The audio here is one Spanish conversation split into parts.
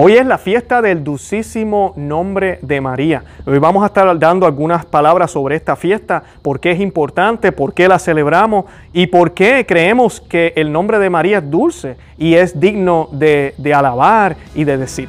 Hoy es la fiesta del dulcísimo nombre de María. Hoy vamos a estar dando algunas palabras sobre esta fiesta, por qué es importante, por qué la celebramos y por qué creemos que el nombre de María es dulce y es digno de, de alabar y de decir.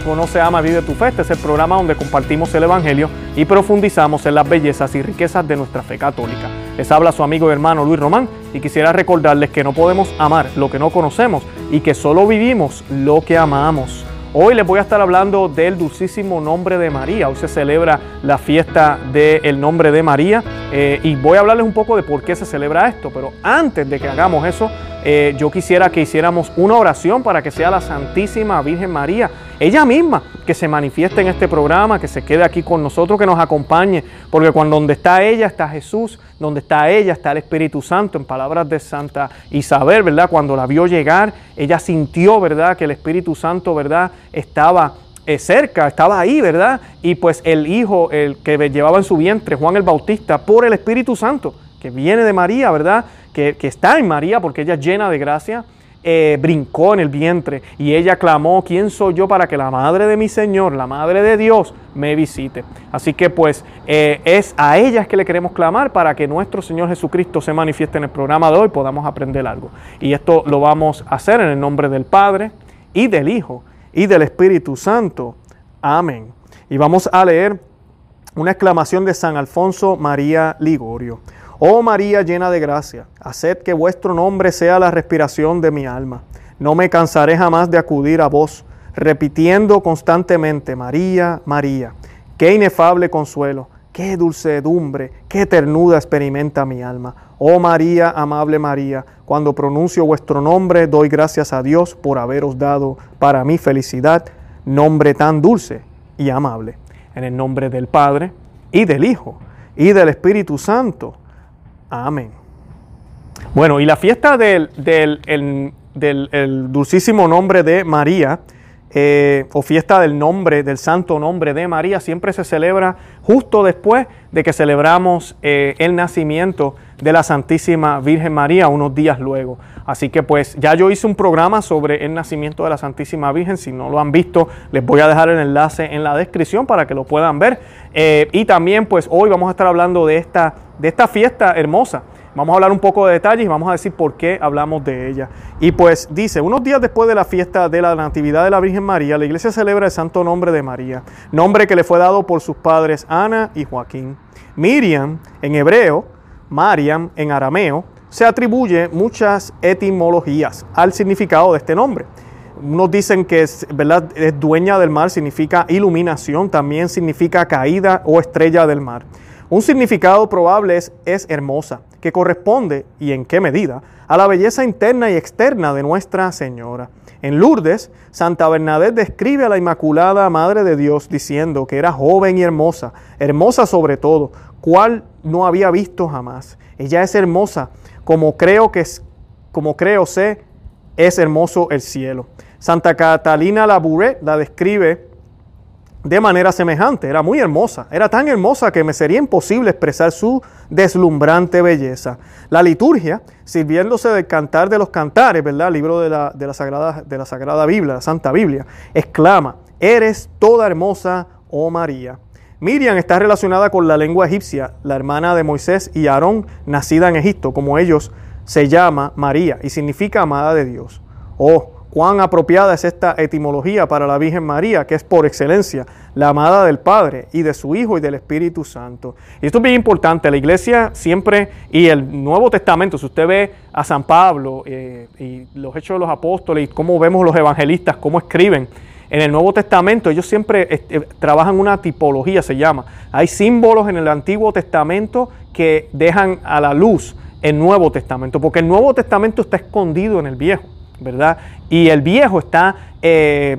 Conoce, Ama, Vive tu Fe. Este es el programa donde compartimos el Evangelio y profundizamos en las bellezas y riquezas de nuestra fe católica. Les habla su amigo y hermano Luis Román y quisiera recordarles que no podemos amar lo que no conocemos y que solo vivimos lo que amamos. Hoy les voy a estar hablando del dulcísimo nombre de María. Hoy se celebra la fiesta del nombre de María eh, y voy a hablarles un poco de por qué se celebra esto. Pero antes de que hagamos eso, eh, yo quisiera que hiciéramos una oración para que sea la Santísima Virgen María ella misma que se manifieste en este programa, que se quede aquí con nosotros, que nos acompañe, porque cuando donde está ella está Jesús, donde está ella está el Espíritu Santo, en palabras de Santa Isabel, ¿verdad? Cuando la vio llegar, ella sintió, ¿verdad? Que el Espíritu Santo, ¿verdad? Estaba eh, cerca, estaba ahí, ¿verdad? Y pues el hijo, el que llevaba en su vientre, Juan el Bautista, por el Espíritu Santo, que viene de María, ¿verdad? Que, que está en María porque ella es llena de gracia, eh, brincó en el vientre y ella clamó, ¿quién soy yo para que la madre de mi Señor, la madre de Dios, me visite? Así que pues eh, es a ellas que le queremos clamar para que nuestro Señor Jesucristo se manifieste en el programa de hoy, podamos aprender algo. Y esto lo vamos a hacer en el nombre del Padre y del Hijo y del Espíritu Santo. Amén. Y vamos a leer una exclamación de San Alfonso María Ligorio. Oh María llena de gracia, haced que vuestro nombre sea la respiración de mi alma. No me cansaré jamás de acudir a vos, repitiendo constantemente, María, María. Qué inefable consuelo, qué dulcedumbre, qué ternura experimenta mi alma. Oh María, amable María, cuando pronuncio vuestro nombre, doy gracias a Dios por haberos dado para mi felicidad nombre tan dulce y amable. En el nombre del Padre, y del Hijo, y del Espíritu Santo. Amén. Bueno, y la fiesta del, dulcísimo nombre de María, eh, o fiesta del nombre, del santo nombre de María, siempre se celebra justo después de que celebramos eh, el nacimiento de la Santísima Virgen María, unos días luego. Así que pues ya yo hice un programa sobre el nacimiento de la Santísima Virgen, si no lo han visto, les voy a dejar el enlace en la descripción para que lo puedan ver. Eh, y también pues hoy vamos a estar hablando de esta de esta fiesta hermosa. Vamos a hablar un poco de detalles y vamos a decir por qué hablamos de ella. Y pues dice, unos días después de la fiesta de la Natividad de la Virgen María, la iglesia celebra el santo nombre de María, nombre que le fue dado por sus padres Ana y Joaquín. Miriam en hebreo, Mariam en arameo, se atribuye muchas etimologías al significado de este nombre. Unos dicen que es, es dueña del mar, significa iluminación, también significa caída o estrella del mar. Un significado probable es, es hermosa, que corresponde, y en qué medida, a la belleza interna y externa de Nuestra Señora. En Lourdes, Santa Bernadette describe a la Inmaculada Madre de Dios diciendo que era joven y hermosa, hermosa sobre todo, cual no había visto jamás. Ella es hermosa, como creo que es, como creo sé, es hermoso el cielo. Santa Catalina Labouré la describe de manera semejante. Era muy hermosa, era tan hermosa que me sería imposible expresar su deslumbrante belleza. La liturgia, sirviéndose del cantar de los cantares, ¿verdad? libro de la, de la, Sagrada, de la Sagrada Biblia, la Santa Biblia, exclama, eres toda hermosa, oh María. Miriam está relacionada con la lengua egipcia, la hermana de Moisés y Aarón, nacida en Egipto, como ellos se llama María y significa amada de Dios. Oh, cuán apropiada es esta etimología para la Virgen María, que es por excelencia la amada del Padre y de su Hijo y del Espíritu Santo. Y esto es bien importante, la iglesia siempre, y el Nuevo Testamento, si usted ve a San Pablo eh, y los hechos de los apóstoles y cómo vemos los evangelistas, cómo escriben, en el Nuevo Testamento ellos siempre este, trabajan una tipología, se llama. Hay símbolos en el Antiguo Testamento que dejan a la luz el Nuevo Testamento, porque el Nuevo Testamento está escondido en el Viejo. ¿verdad? Y el viejo está eh,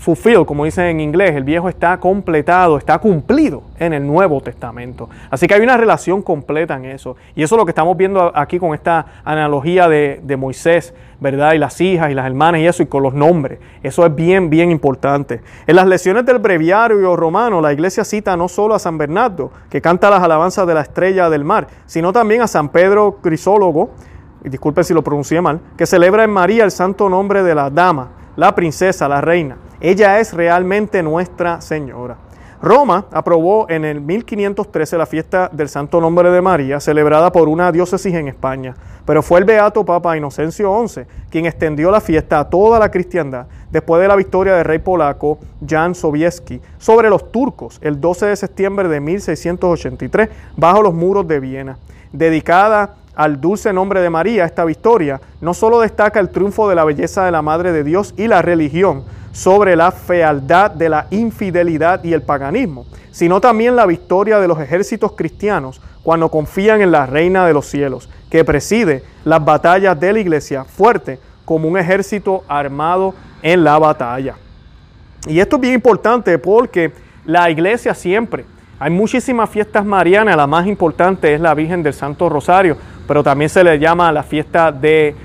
fulfilled, como dicen en inglés, el viejo está completado, está cumplido en el Nuevo Testamento. Así que hay una relación completa en eso. Y eso es lo que estamos viendo aquí con esta analogía de, de Moisés, ¿verdad? Y las hijas y las hermanas y eso, y con los nombres. Eso es bien, bien importante. En las lecciones del breviario romano, la iglesia cita no solo a San Bernardo, que canta las alabanzas de la estrella del mar, sino también a San Pedro Crisólogo, disculpen si lo pronuncié mal, que celebra en María el santo nombre de la dama, la princesa, la reina. Ella es realmente nuestra Señora. Roma aprobó en el 1513 la fiesta del Santo Nombre de María, celebrada por una diócesis en España, pero fue el beato Papa Inocencio XI quien extendió la fiesta a toda la cristiandad después de la victoria del rey polaco Jan Sobieski sobre los turcos el 12 de septiembre de 1683 bajo los muros de Viena. Dedicada al dulce nombre de María, esta victoria no solo destaca el triunfo de la belleza de la Madre de Dios y la religión sobre la fealdad de la infidelidad y el paganismo, sino también la victoria de los ejércitos cristianos cuando confían en la Reina de los cielos, que preside las batallas de la iglesia fuerte como un ejército armado en la batalla. Y esto es bien importante porque la iglesia siempre, hay muchísimas fiestas marianas, la más importante es la Virgen del Santo Rosario, pero también se le llama la fiesta de,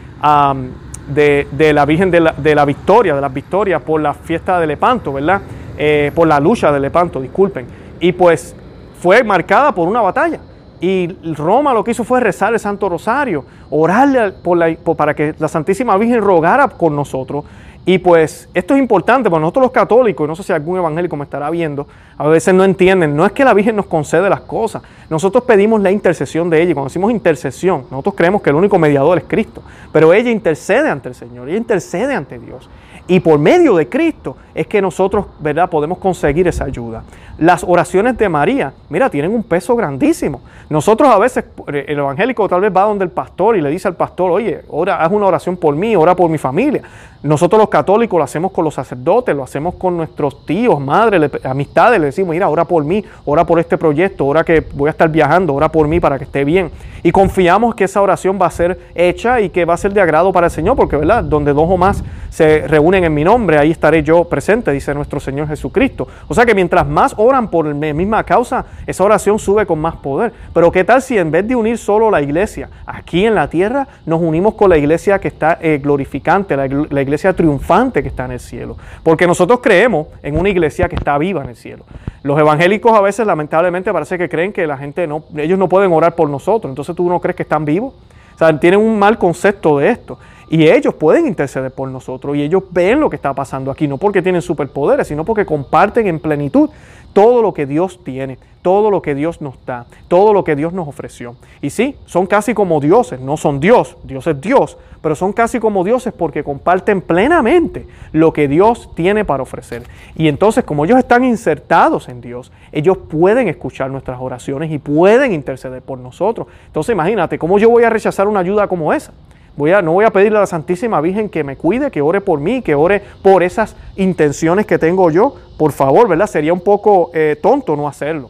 de, la Virgen de la, Victoria, de las Victorias, por la fiesta de Lepanto, ¿verdad? Eh, por la lucha de Lepanto, disculpen. Y pues fue marcada por una batalla. Y Roma lo que hizo fue rezar el Santo Rosario, orarle la, para que la Santísima Virgen rogara con nosotros y pues esto es importante para nosotros los católicos, no sé si algún evangélico me estará viendo, a veces no entienden, no es que la Virgen nos concede las cosas, nosotros pedimos la intercesión de ella, cuando decimos intercesión, nosotros creemos que el único mediador es Cristo, pero ella intercede ante el Señor, ella intercede ante Dios. Y por medio de Cristo es que nosotros, ¿verdad?, podemos conseguir esa ayuda. Las oraciones de María, mira, tienen un peso grandísimo. Nosotros a veces, el evangélico tal vez va donde el pastor y le dice al pastor, oye, ora, haz una oración por mí, ora por mi familia. Nosotros los católicos lo hacemos con los sacerdotes, lo hacemos con nuestros tíos, madres, amistades, le decimos, mira, ora por mí, ora por este proyecto, ora que voy a estar viajando, ora por mí para que esté bien. Y confiamos que esa oración va a ser hecha y que va a ser de agrado para el Señor, porque, ¿verdad? Donde dos o más se reúnen en mi nombre, ahí estaré yo presente, dice nuestro Señor Jesucristo. O sea que mientras más oran por la misma causa, esa oración sube con más poder. Pero ¿qué tal si en vez de unir solo la iglesia aquí en la tierra, nos unimos con la iglesia que está eh, glorificante, la, la iglesia triunfante que está en el cielo? Porque nosotros creemos en una iglesia que está viva en el cielo. Los evangélicos a veces lamentablemente parece que creen que la gente no, ellos no pueden orar por nosotros. Entonces tú no crees que están vivos. O sea, tienen un mal concepto de esto. Y ellos pueden interceder por nosotros y ellos ven lo que está pasando aquí, no porque tienen superpoderes, sino porque comparten en plenitud todo lo que Dios tiene, todo lo que Dios nos da, todo lo que Dios nos ofreció. Y sí, son casi como dioses, no son Dios, Dios es Dios, pero son casi como dioses porque comparten plenamente lo que Dios tiene para ofrecer. Y entonces, como ellos están insertados en Dios, ellos pueden escuchar nuestras oraciones y pueden interceder por nosotros. Entonces, imagínate, ¿cómo yo voy a rechazar una ayuda como esa? No voy a pedirle a la Santísima Virgen que me cuide, que ore por mí, que ore por esas intenciones que tengo yo. Por favor, ¿verdad? Sería un poco eh, tonto no hacerlo.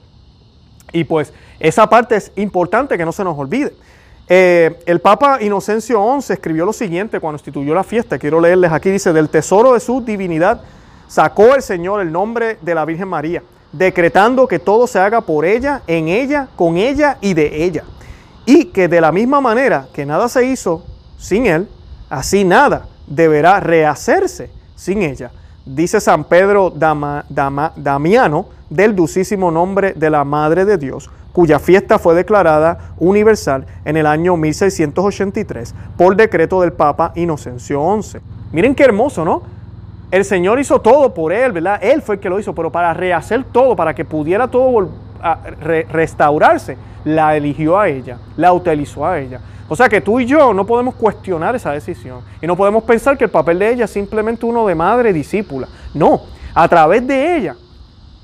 Y pues esa parte es importante que no se nos olvide. Eh, el Papa Inocencio XI escribió lo siguiente cuando instituyó la fiesta. Quiero leerles aquí, dice, del tesoro de su divinidad sacó el Señor el nombre de la Virgen María, decretando que todo se haga por ella, en ella, con ella y de ella. Y que de la misma manera que nada se hizo sin Él, así nada deberá rehacerse sin ella. Dice San Pedro Damiano del dulcísimo nombre de la Madre de Dios, cuya fiesta fue declarada universal en el año 1683 por decreto del Papa Inocencio XI. Miren qué hermoso, ¿no? El Señor hizo todo por Él, ¿verdad? Él fue el que lo hizo, pero para rehacer todo, para que pudiera todo restaurarse, la eligió a ella, la utilizó a ella. O sea que tú y yo no podemos cuestionar esa decisión y no podemos pensar que el papel de ella es simplemente uno de madre discípula. No, a través de ella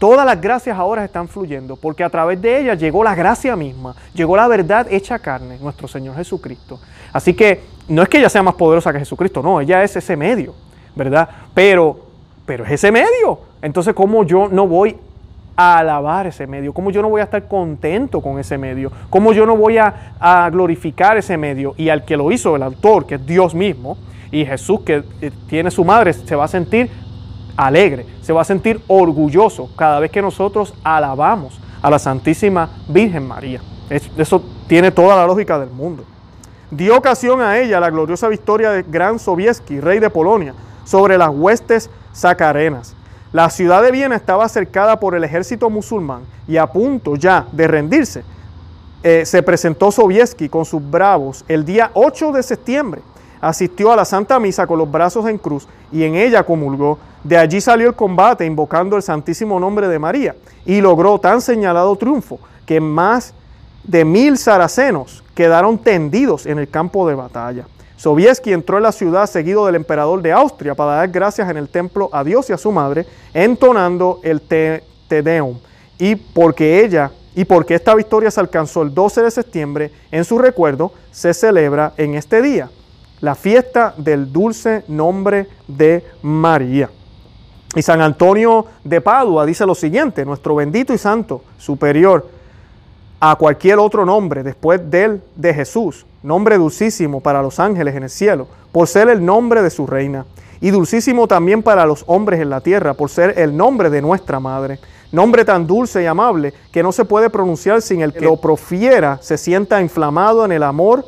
todas las gracias ahora están fluyendo, porque a través de ella llegó la gracia misma, llegó la verdad hecha carne, nuestro Señor Jesucristo. Así que no es que ella sea más poderosa que Jesucristo, no, ella es ese medio, ¿verdad? Pero, pero es ese medio. Entonces, ¿cómo yo no voy a alabar ese medio? ¿Cómo yo no voy a estar contento con ese medio? ¿Cómo yo no voy a, glorificar ese medio? Y al que lo hizo, el autor, que es Dios mismo, y Jesús, que eh, tiene su madre, se va a sentir alegre, se va a sentir orgulloso cada vez que nosotros alabamos a la Santísima Virgen María. Eso tiene toda la lógica del mundo. Dio ocasión a ella la gloriosa victoria de Gran Sobieski, rey de Polonia, sobre las huestes sacarenas. La ciudad de Viena estaba cercada por el ejército musulmán y a punto ya de rendirse. Eh, se presentó Sobieski con sus bravos el día 8 de septiembre. Asistió a la Santa Misa con los brazos en cruz y en ella comulgó. De allí salió el combate invocando el santísimo nombre de María y logró tan señalado triunfo que más de mil saracenos quedaron tendidos en el campo de batalla. Sobieski entró en la ciudad seguido del emperador de Austria para dar gracias en el templo a Dios y a su madre, entonando el Te, Deum. Y porque ella y porque esta victoria se alcanzó el 12 de septiembre, en su recuerdo se celebra en este día la fiesta del dulce nombre de María. Y San Antonio de Padua dice lo siguiente, nuestro bendito y santo superior a cualquier otro nombre después del de Jesús, nombre dulcísimo para los ángeles en el cielo, por ser el nombre de su reina, y dulcísimo también para los hombres en la tierra, por ser el nombre de nuestra madre. Nombre tan dulce y amable que no se puede pronunciar sin el que lo profiera se sienta inflamado en el amor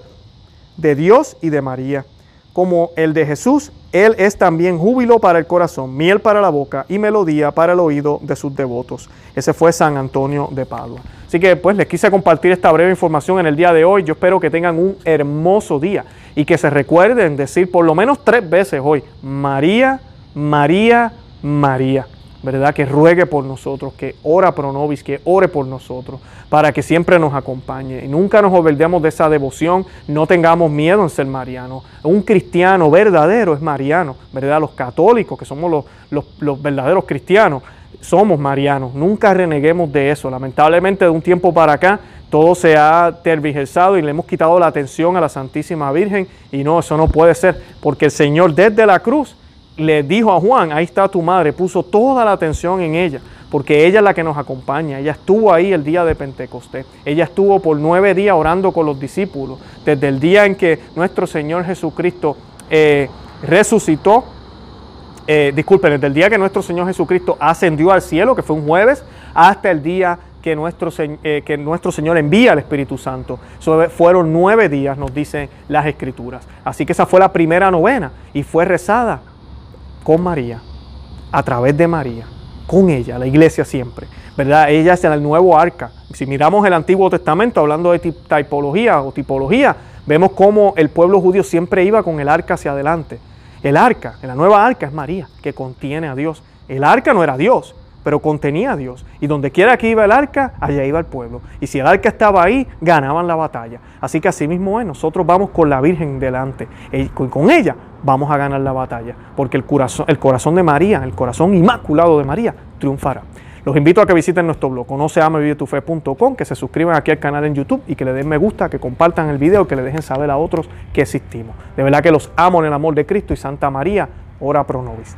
de Dios y de María como el de Jesús, Él es también júbilo para el corazón, miel para la boca y melodía para el oído de sus devotos. Ese fue San Antonio de Padua. Así que pues les quise compartir esta breve información en el día de hoy. Yo espero que tengan un hermoso día y que se recuerden decir por lo menos tres veces hoy, María, María, María. ¿Verdad? Que ruegue por nosotros, que ora pro nobis, que ore por nosotros, para que siempre nos acompañe. Y nunca nos olvidemos de esa devoción, no tengamos miedo en ser mariano. Un cristiano verdadero es mariano, ¿verdad? Los católicos, que somos los, los verdaderos cristianos, somos marianos. Nunca reneguemos de eso. Lamentablemente, de un tiempo para acá, todo se ha tergiversado y le hemos quitado la atención a la Santísima Virgen. Y no, eso no puede ser, porque el Señor desde la cruz le dijo a Juan, ahí está tu madre, puso toda la atención en ella, porque ella es la que nos acompaña, ella estuvo ahí el día de Pentecostés, ella estuvo por nueve días orando con los discípulos, desde el día en que nuestro Señor Jesucristo eh, resucitó, eh, disculpen, desde el día que nuestro Señor Jesucristo ascendió al cielo, que fue un jueves, hasta el día que nuestro, eh, que nuestro Señor envía al Espíritu Santo. fueron nueve días, nos dicen las Escrituras. Así que esa fue la primera novena y fue rezada con María, a través de María, con ella, la iglesia siempre. ¿Verdad? Ella es el nuevo arca. Si miramos el Antiguo Testamento, hablando de tipología o tipología, vemos cómo el pueblo judío siempre iba con el arca hacia adelante. El arca, la nueva arca es María, que contiene a Dios. El arca no era Dios, pero contenía a Dios. Y donde quiera que iba el arca, allá iba el pueblo. Y si el arca estaba ahí, ganaban la batalla. Así que así mismo es, nosotros vamos con la Virgen delante. Y con ella vamos a ganar la batalla. Porque el corazón, el corazón de María, el corazón inmaculado de María, triunfará. Los invito a que visiten nuestro blog, conoceamevivetufe.com, que se suscriban aquí al canal en YouTube y que le den me gusta, que compartan el video, que le dejen saber a otros que existimos. De verdad que los amo en el amor de Cristo y Santa María, ora pro nobis.